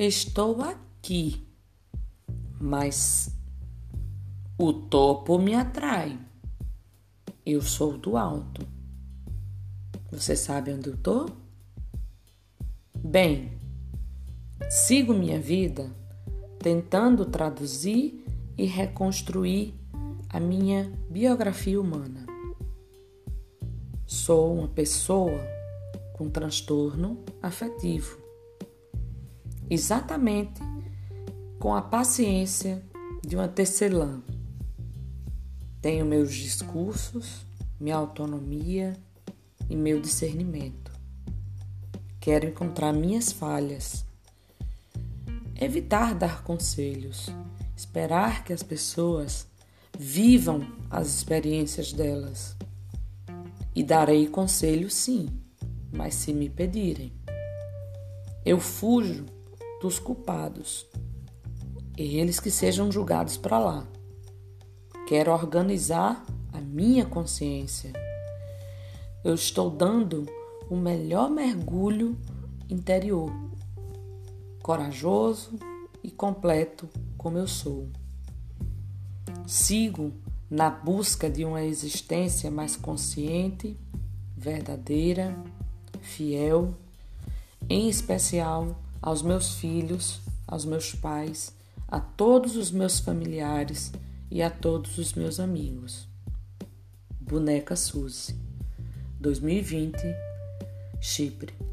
Estou aqui, mas o topo me atrai. Eu sou do alto. Você sabe onde eu tô? Bem, sigo minha vida tentando traduzir e reconstruir a minha biografia humana. Sou uma pessoa com transtorno afetivo. Exatamente com a paciência de uma tecelã. Tenho meus discursos, minha autonomia e meu discernimento. Quero encontrar minhas falhas, evitar dar conselhos, esperar que as pessoas vivam as experiências delas. E darei conselhos, sim, mas se me pedirem. Eu fujo dos culpados, eles que sejam julgados para lá. Quero organizar a minha consciência. Eu estou dando o melhor mergulho interior, corajoso e completo como eu sou. Sigo na busca de uma existência mais consciente, verdadeira, fiel, em especial aos meus filhos, aos meus pais, a todos os meus familiares e a todos os meus amigos. Boneca Suzy, 2020, Chipre.